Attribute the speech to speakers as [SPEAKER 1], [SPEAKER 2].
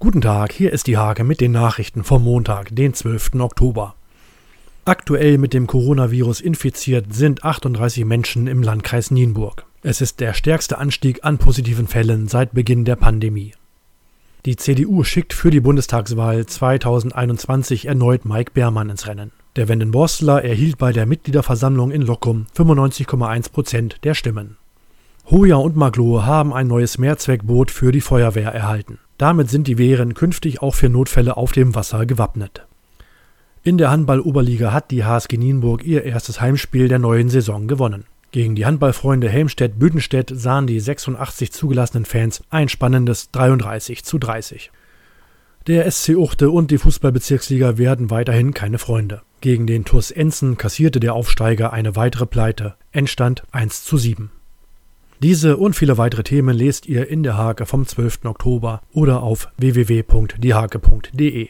[SPEAKER 1] Guten Tag, hier ist die Hake mit den Nachrichten vom Montag, den 12. Oktober. Aktuell mit dem Coronavirus infiziert sind 38 Menschen im Landkreis Nienburg. Es ist der stärkste Anstieg an positiven Fällen seit Beginn der Pandemie. Die CDU schickt für die Bundestagswahl 2021 erneut Mike Beermann ins Rennen. Der Wendenborstler erhielt bei der Mitgliederversammlung in Lockum 95,1 Prozent der Stimmen. Hoja und Maglohe haben ein neues Mehrzweckboot für die Feuerwehr erhalten. Damit sind die Wehren künftig auch für Notfälle auf dem Wasser gewappnet. In der Handball-Oberliga hat die HSG Nienburg ihr erstes Heimspiel der neuen Saison gewonnen. Gegen die Handballfreunde Helmstedt-Büdenstedt sahen die 86 zugelassenen Fans ein spannendes 33 zu 30. Der SC Uchte und die Fußballbezirksliga werden weiterhin keine Freunde. Gegen den TuS Enzen kassierte der Aufsteiger eine weitere Pleite. Endstand 1 zu 7. Diese und viele weitere Themen lest ihr in der Hake vom 12. Oktober oder auf www.diehake.de.